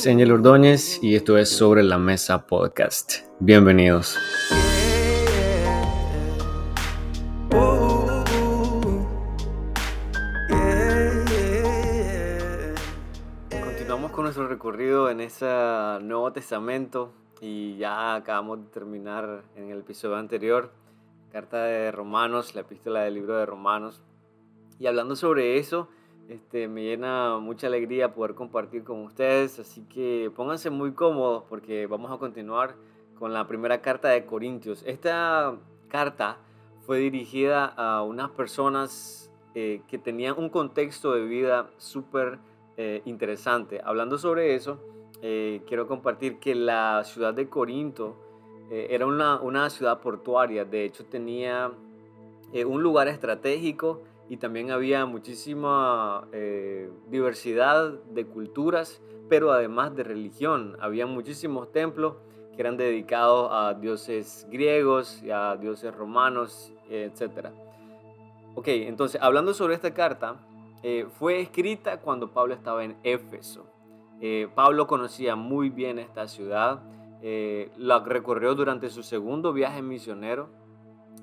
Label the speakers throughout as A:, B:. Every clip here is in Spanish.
A: es Angel Ordóñez y esto es Sobre la Mesa Podcast. Bienvenidos. Continuamos con nuestro recorrido en ese Nuevo Testamento y ya acabamos de terminar en el episodio anterior, carta de Romanos, la epístola del libro de Romanos. Y hablando sobre eso, este, me llena mucha alegría poder compartir con ustedes, así que pónganse muy cómodos porque vamos a continuar con la primera carta de Corintios. Esta carta fue dirigida a unas personas eh, que tenían un contexto de vida súper eh, interesante. Hablando sobre eso, eh, quiero compartir que la ciudad de Corinto era una, una, ciudad portuaria, de hecho tenía un lugar estratégico y también había muchísima eh, diversidad de culturas, pero además de religión. Había muchísimos templos que eran dedicados a dioses griegos y a dioses romanos, etc. Ok, entonces hablando sobre esta carta, eh, fue escrita cuando Pablo estaba en Éfeso. Eh, Pablo conocía muy bien esta ciudad, la recorrió durante su segundo viaje misionero.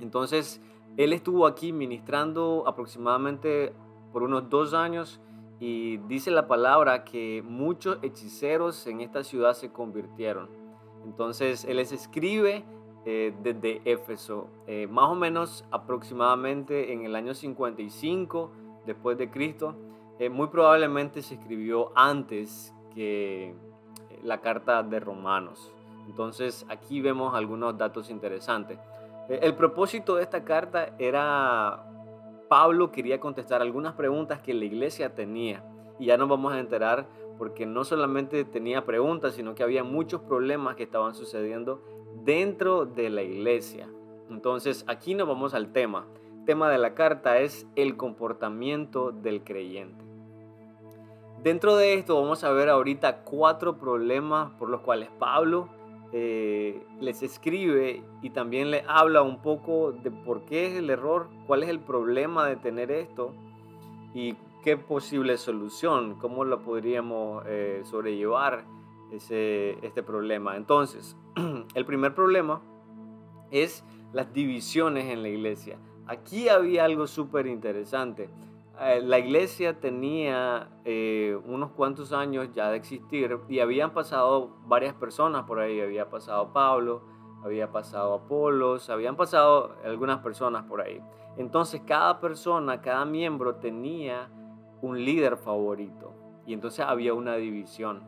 A: Entonces, él estuvo aquí ministrando aproximadamente por unos dos años y dice la palabra que muchos hechiceros en esta ciudad se convirtieron. Entonces él les escribe eh, desde Éfeso, eh, más o menos aproximadamente en el año 55 después de Cristo. Eh, muy probablemente se escribió antes que la carta de Romanos. Entonces aquí vemos algunos datos interesantes. Eh, el propósito de esta carta era, Pablo quería contestar algunas preguntas que la iglesia tenía. Y ya nos vamos a enterar porque no solamente tenía preguntas, sino que había muchos problemas que estaban sucediendo dentro de la iglesia. Entonces aquí nos vamos al tema. El tema de la carta es el comportamiento del creyente. Dentro de esto vamos a ver ahorita cuatro problemas por los cuales Pablo eh, les escribe y también le habla un poco de por qué es el error, cuál es el problema de tener esto y qué posible solución, cómo lo podríamos eh, sobrellevar ese, este problema. Entonces, el primer problema es las divisiones en la iglesia. Aquí había algo súper interesante. Eh, la iglesia tenía eh, unos cuantos años ya de existir y habían pasado varias personas por ahí. Había pasado Pablo, había pasado Apolos, habían pasado algunas personas por ahí. Entonces cada persona, cada miembro tenía un líder favorito y entonces había una división.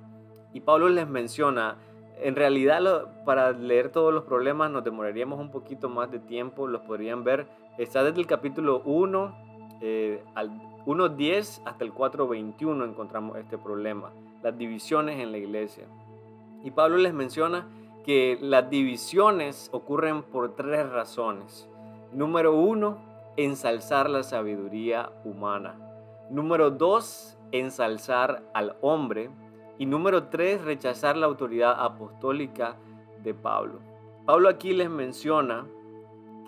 A: Y Pablo les menciona, en realidad para leer todos los problemas nos demoraríamos un poquito más de tiempo, los podrían ver, está desde el capítulo 1 eh, al 1.10 hasta el 4.21 encontramos este problema, las divisiones en la iglesia. Y Pablo les menciona que las divisiones ocurren por tres razones. Número uno, ensalzar la sabiduría humana. Número dos, ensalzar al hombre. Y número tres, rechazar la autoridad apostólica de Pablo. Pablo aquí les menciona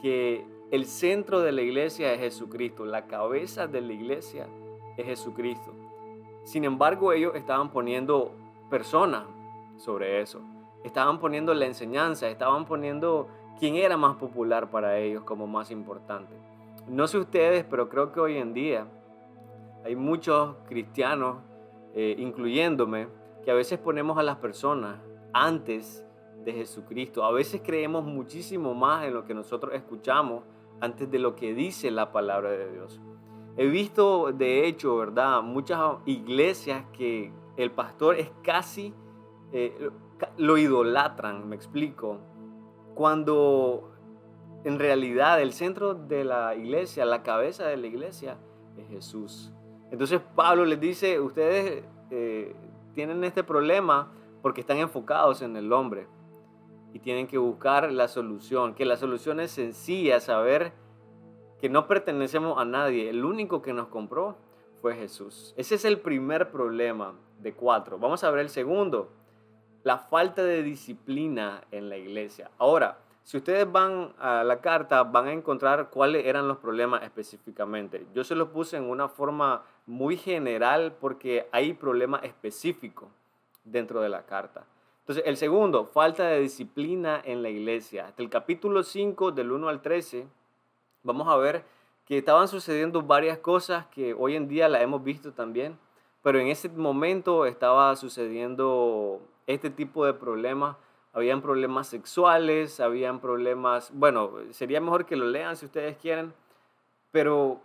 A: que el centro de la iglesia es Jesucristo, la cabeza de la iglesia es Jesucristo. Sin embargo, ellos estaban poniendo personas sobre eso. Estaban poniendo la enseñanza, estaban poniendo quién era más popular para ellos como más importante. No sé ustedes, pero creo que hoy en día hay muchos cristianos, eh, incluyéndome, que a veces ponemos a las personas antes de Jesucristo. A veces creemos muchísimo más en lo que nosotros escuchamos antes de lo que dice la palabra de Dios. He visto, de hecho, ¿verdad? Muchas iglesias que el pastor es casi, eh, lo idolatran, me explico. Cuando en realidad el centro de la iglesia, la cabeza de la iglesia, es Jesús. Entonces Pablo les dice, ustedes eh, tienen este problema porque están enfocados en el hombre y tienen que buscar la solución, que la solución es sencilla, saber que no pertenecemos a nadie, el único que nos compró fue Jesús. Ese es el primer problema de cuatro. Vamos a ver el segundo, la falta de disciplina en la iglesia. Ahora, si ustedes van a la carta, van a encontrar cuáles eran los problemas específicamente. Yo se los puse en una forma muy general porque hay problemas específicos. dentro de la carta. Entonces, el segundo, falta de disciplina en la iglesia. Hasta el capítulo 5, del 1 al 13, vamos a ver que estaban sucediendo varias cosas que hoy en día la hemos visto también, pero en ese momento estaba sucediendo este tipo de problemas. Habían problemas sexuales, habían problemas, bueno, sería mejor que lo lean si ustedes quieren, pero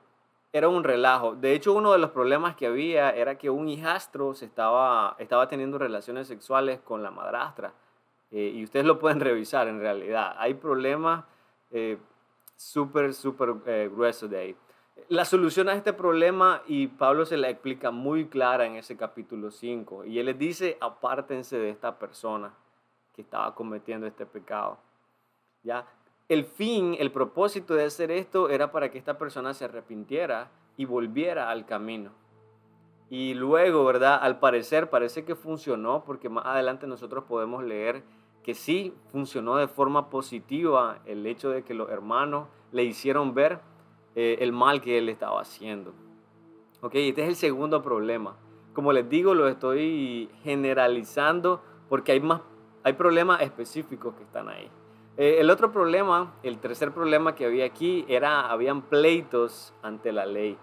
A: era un relajo. De hecho, uno de los problemas que había era que un hijastro se estaba, estaba teniendo relaciones sexuales con la madrastra. Eh, y ustedes lo pueden revisar en realidad. Hay problemas eh, súper, súper eh, gruesos de ahí. La solución a este problema, y Pablo se la explica muy clara en ese capítulo 5, y él les dice, apártense de esta persona que estaba cometiendo este pecado. ¿Ya? El fin, el propósito de hacer esto era para que esta persona se arrepintiera y volviera al camino. Y luego, ¿verdad? Al parecer parece que funcionó, porque más adelante nosotros podemos leer que sí funcionó de forma positiva el hecho de que los hermanos le hicieron ver eh, el mal que él estaba haciendo. Ok, este es el segundo problema. Como les digo, lo estoy generalizando porque hay, más, hay problemas específicos que están ahí. Eh, el otro problema, el tercer problema que había aquí, era, habían pleitos ante la ley.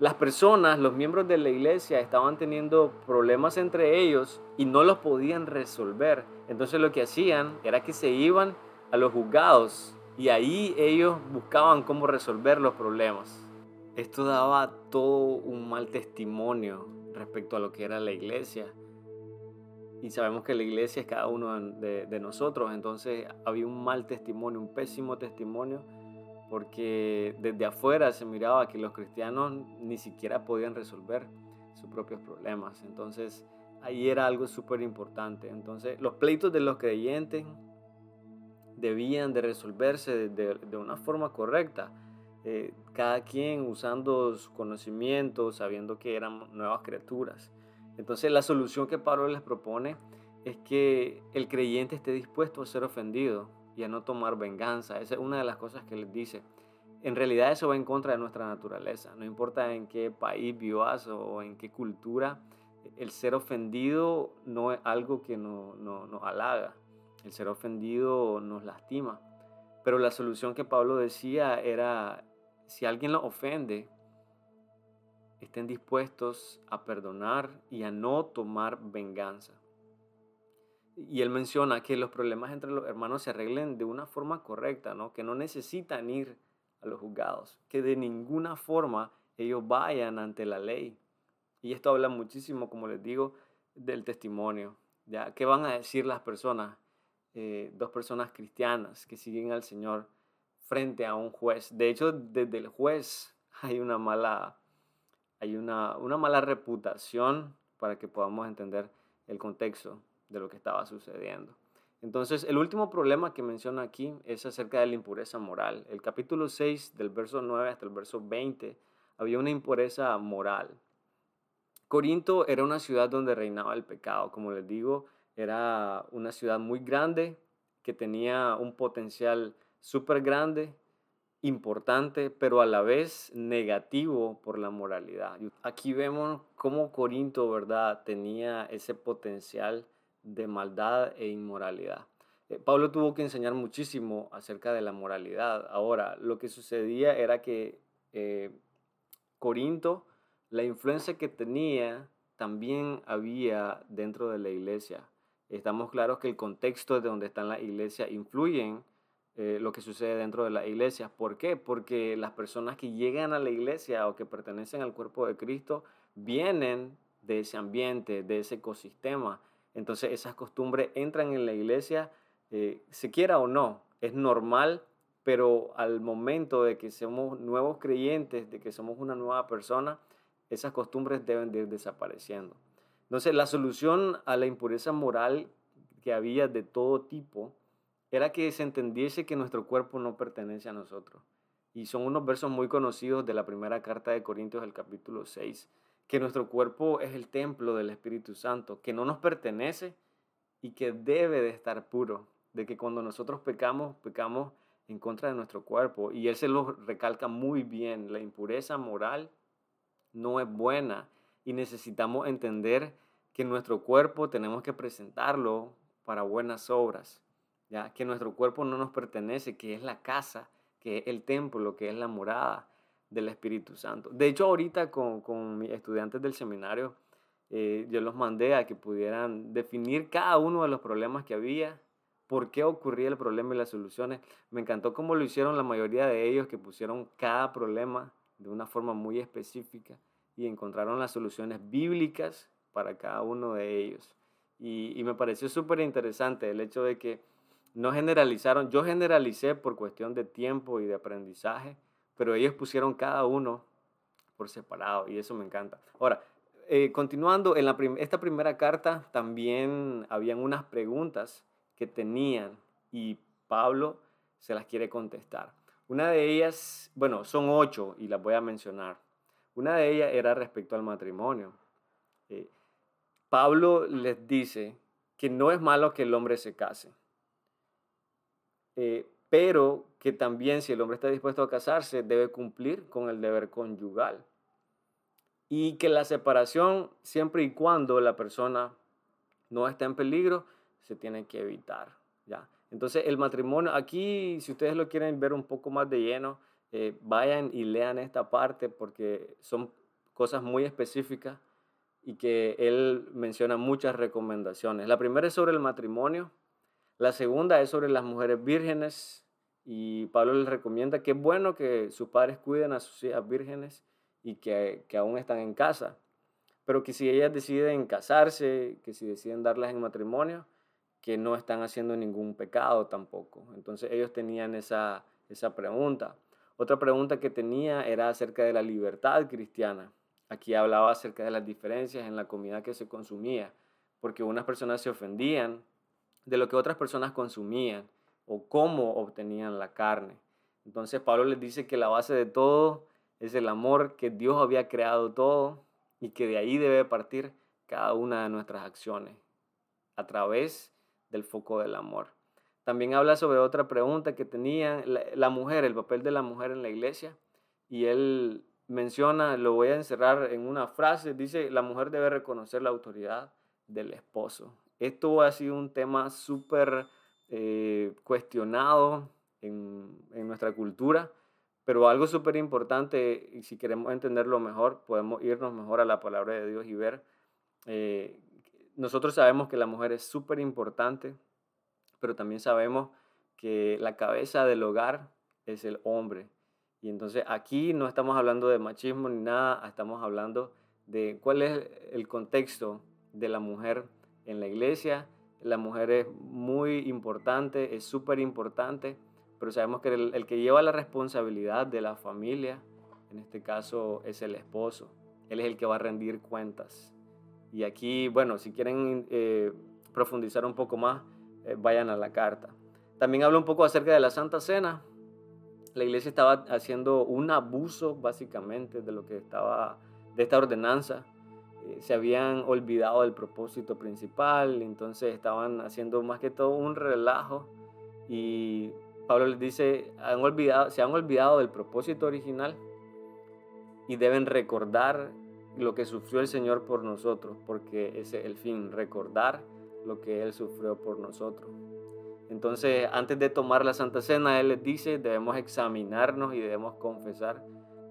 A: Las personas, los miembros de la iglesia, estaban teniendo problemas entre ellos y no los podían resolver. Entonces lo que hacían era que se iban a los juzgados y ahí ellos buscaban cómo resolver los problemas. Esto daba todo un mal testimonio respecto a lo que era la iglesia. Y sabemos que la iglesia es cada uno de, nosotros, entonces había un mal testimonio, un pésimo testimonio, porque desde afuera se miraba que los cristianos ni siquiera podían resolver sus propios problemas. Entonces ahí era algo súper importante. Entonces los pleitos de los creyentes debían de resolverse de, una forma correcta. Eh, cada quien usando su conocimiento, sabiendo que eran nuevas criaturas. Entonces la solución que Pablo les propone es que el creyente esté dispuesto a ser ofendido y a no tomar venganza. Esa es una de las cosas que les dice. En realidad eso va en contra de nuestra naturaleza. No importa en qué país vivas o en qué cultura, el ser ofendido no es algo que nos no, no halaga. El ser ofendido nos lastima. Pero la solución que Pablo decía era, si alguien lo ofende, estén dispuestos a perdonar y a no tomar venganza. Y él menciona que los problemas entre los hermanos se arreglen de una forma correcta, ¿no? que no necesitan ir a los juzgados, que de ninguna forma ellos vayan ante la ley. Y esto habla muchísimo, como les digo, del testimonio. ¿ya? ¿Qué van a decir las personas? Eh, dos personas cristianas que siguen al Señor frente a un juez. De hecho, desde el juez hay una mala, hay una, una mala reputación para que podamos entender el contexto de lo que estaba sucediendo. Entonces, el último problema que menciona aquí es acerca de la impureza moral. El capítulo 6, del verso 9 hasta el verso 20, había una impureza moral. Corinto era una ciudad donde reinaba el pecado. Como les digo, era una ciudad muy grande que tenía un potencial súper grande, importante, pero a la vez negativo por la moralidad. Aquí vemos cómo Corinto, ¿verdad?, tenía ese potencial de maldad e inmoralidad. Eh, Pablo tuvo que enseñar muchísimo acerca de la moralidad. Ahora, lo que sucedía era que eh, Corinto, la influencia que tenía, también había dentro de la iglesia estamos claros que el contexto de donde están las iglesias influye en eh, lo que sucede dentro de las iglesias. ¿Por qué? Porque las personas que llegan a la iglesia o que pertenecen al cuerpo de Cristo vienen de ese ambiente, de ese ecosistema. Entonces esas costumbres entran en la iglesia, eh, se quiera o no, es normal, pero al momento de que somos nuevos creyentes, de que somos una nueva persona, esas costumbres deben de ir desapareciendo. Entonces, la solución a la impureza moral que había de todo tipo era que se entendiese que nuestro cuerpo no pertenece a nosotros. Y son unos versos muy conocidos de la primera carta de Corintios, el capítulo 6, que nuestro cuerpo es el templo del Espíritu Santo, que no nos pertenece y que debe de estar puro, de que cuando nosotros pecamos, pecamos en contra de nuestro cuerpo. Y él se lo recalca muy bien, la impureza moral no es buena y necesitamos entender que nuestro cuerpo tenemos que presentarlo para buenas obras, ya que nuestro cuerpo no nos pertenece, que es la casa, que es el templo, que es la morada del Espíritu Santo. De hecho, ahorita con, con mis estudiantes del seminario, eh, yo los mandé a que pudieran definir cada uno de los problemas que había, por qué ocurría el problema y las soluciones. Me encantó cómo lo hicieron la mayoría de ellos, que pusieron cada problema de una forma muy específica y encontraron las soluciones bíblicas para cada uno de ellos. Y, y me pareció súper interesante el hecho de que no generalizaron, yo generalicé por cuestión de tiempo y de aprendizaje, pero ellos pusieron cada uno por separado y eso me encanta. Ahora, eh, continuando, en la esta primera carta también habían unas preguntas que tenían y Pablo se las quiere contestar. Una de ellas, bueno, son ocho y las voy a mencionar. Una de ellas era respecto al matrimonio. Eh, Pablo les dice que no es malo que el hombre se case, eh, pero que también si el hombre está dispuesto a casarse, debe cumplir con el deber conyugal. Y que la separación, siempre y cuando la persona no está en peligro, se tiene que evitar. ¿ya? Entonces el matrimonio, aquí si ustedes lo quieren ver un poco más de lleno, eh, vayan y lean esta parte porque son cosas muy específicas y que él menciona muchas recomendaciones. La primera es sobre el matrimonio, la segunda es sobre las mujeres vírgenes y Pablo les recomienda que es bueno que sus padres cuiden a sus hijas vírgenes y que, que aún están en casa, pero que si ellas deciden casarse, que si deciden darlas en matrimonio, que no están haciendo ningún pecado tampoco. Entonces ellos tenían esa, esa pregunta. Otra pregunta que tenía era acerca de la libertad cristiana. Aquí hablaba acerca de las diferencias en la comida que se consumía, porque unas personas se ofendían de lo que otras personas consumían o cómo obtenían la carne. Entonces Pablo les dice que la base de todo es el amor, que Dios había creado todo y que de ahí debe partir cada una de nuestras acciones a través del foco del amor. También habla sobre otra pregunta que tenía la, mujer, el papel de la mujer en la iglesia. Y él menciona, lo voy a encerrar en una frase, dice, la mujer debe reconocer la autoridad del esposo. Esto ha sido un tema súper eh, cuestionado en, nuestra cultura, pero algo súper importante, y si queremos entenderlo mejor, podemos irnos mejor a la palabra de Dios y ver. Eh, nosotros sabemos que la mujer es súper importante, pero también sabemos que la cabeza del hogar es el hombre. Y entonces aquí no estamos hablando de machismo ni nada, estamos hablando de cuál es el contexto de la mujer en la iglesia. La mujer es muy importante, es súper importante, pero sabemos que el, que lleva la responsabilidad de la familia, en este caso, es el esposo. Él es el que va a rendir cuentas. Y aquí, bueno, si quieren eh, profundizar un poco más, eh, vayan a la carta. También habla un poco acerca de la Santa Cena. La iglesia estaba haciendo un abuso básicamente de lo que estaba, de esta ordenanza se habían olvidado del propósito principal, entonces estaban haciendo más que todo un relajo y Pablo les dice, han olvidado, se han olvidado del propósito original y deben recordar lo que sufrió el Señor por nosotros, porque ese es el fin, recordar lo que Él sufrió por nosotros. Entonces, antes de tomar la Santa Cena, Él les dice, debemos examinarnos y debemos confesar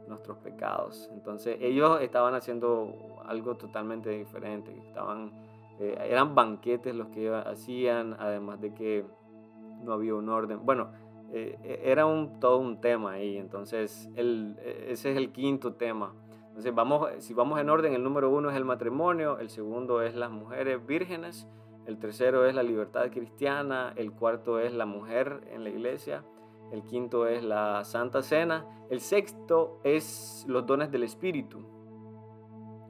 A: nuestros pecados. Entonces ellos estaban haciendo algo totalmente diferente. Estaban, eh, eran banquetes los que hacían, además de que no había un orden. Bueno, eh, e, era un, todo un tema ahí. Entonces el, e, ese es el quinto tema. Entonces vamos, si vamos en orden, el número uno es el matrimonio, el segundo es las mujeres vírgenes, el tercero es la libertad cristiana, el cuarto es la mujer en la iglesia el quinto es la Santa Cena, el sexto es los dones del Espíritu.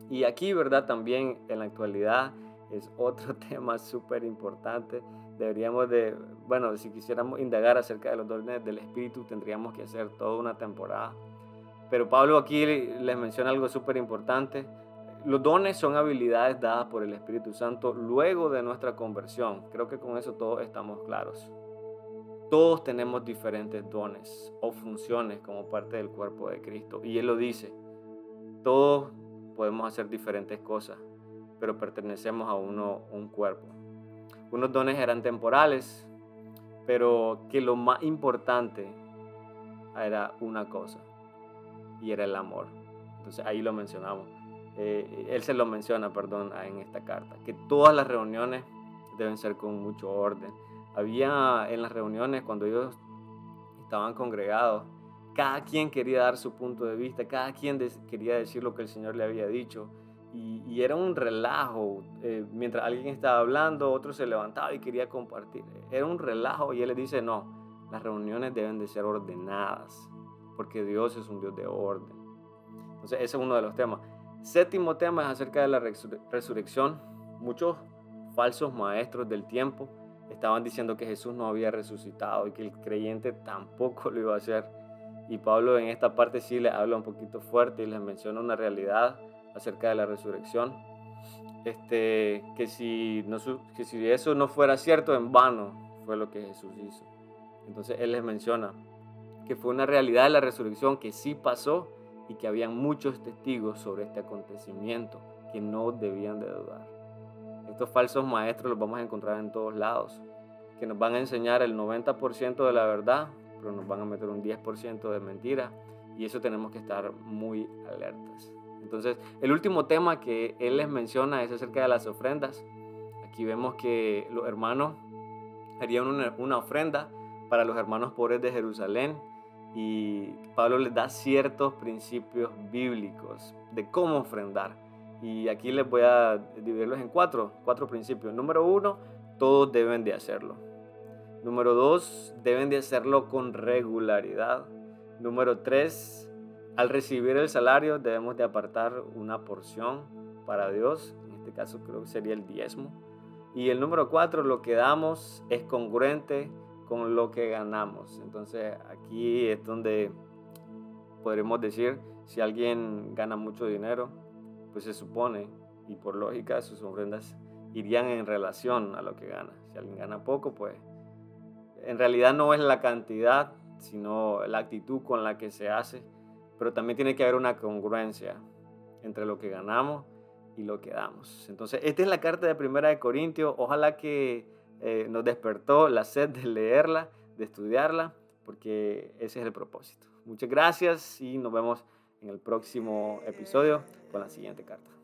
A: Y aquí, ¿verdad? También en la actualidad es otro tema súper importante. Deberíamos de, bueno, si quisiéramos indagar acerca de los dones del Espíritu, tendríamos que hacer toda una temporada. Pero Pablo aquí les menciona algo súper importante. Los dones son habilidades dadas por el Espíritu Santo luego de nuestra conversión. Creo que con eso todos estamos claros. Todos tenemos diferentes dones o funciones como parte del cuerpo de Cristo. Y Él lo dice. Todos podemos hacer diferentes cosas. pero pertenecemos a uno, un cuerpo. Unos dones eran temporales, pero que lo más importante era una cosa, y era el amor. Entonces ahí lo mencionamos. Eh, él se lo menciona, perdón, en esta carta, que todas las reuniones deben ser con mucho orden. Había en las reuniones, cuando ellos estaban congregados, cada quien quería dar su punto de vista, cada quien quería decir lo que el Señor le había dicho. Y, era un relajo. Eh, mientras alguien estaba hablando, otro se levantaba y quería compartir. Era un relajo y él le dice, no, las reuniones deben de ser ordenadas, porque Dios es un Dios de orden. Entonces ese es uno de los temas. Séptimo tema es acerca de la resurrección. Muchos falsos maestros del tiempo estaban diciendo que Jesús no había resucitado y que el creyente tampoco lo iba a hacer. Y Pablo en esta parte sí le habla un poquito fuerte y les menciona una realidad acerca de la resurrección. Este, que, si que si eso no fuera cierto, en vano fue lo que Jesús hizo. Entonces él les menciona que fue una realidad la resurrección que sí pasó y que habían muchos testigos sobre este acontecimiento que no debían de dudar. Estos falsos maestros los vamos a encontrar en todos lados, que nos van a enseñar el 90% de la verdad, pero nos van a meter un 10% de mentira y eso tenemos que estar muy alertas. Entonces, el último tema que él les menciona es acerca de las ofrendas. Aquí vemos que los hermanos harían una, una ofrenda para los hermanos pobres de Jerusalén y Pablo les da ciertos principios bíblicos de cómo ofrendar. Y aquí les voy a dividirlos en cuatro, cuatro principios. Número uno, todos deben de hacerlo. Número dos, deben de hacerlo con regularidad. Número tres, al recibir el salario debemos de apartar una porción para Dios. En este caso creo que sería el diezmo. Y el número cuatro, lo que damos es congruente con lo que ganamos. Entonces aquí es donde podremos decir, si alguien gana mucho dinero, pues se supone, y por lógica, sus ofrendas irían en relación a lo que gana. Si alguien gana poco, pues en realidad no es la cantidad, sino la actitud con la que se hace, pero también tiene que haber una congruencia entre lo que ganamos y lo que damos. Entonces, esta es la carta de Primera de Corintios. Ojalá que eh, nos despertó la sed de leerla, de estudiarla, porque ese es el propósito. Muchas gracias y nos vemos en el próximo episodio con la siguiente carta.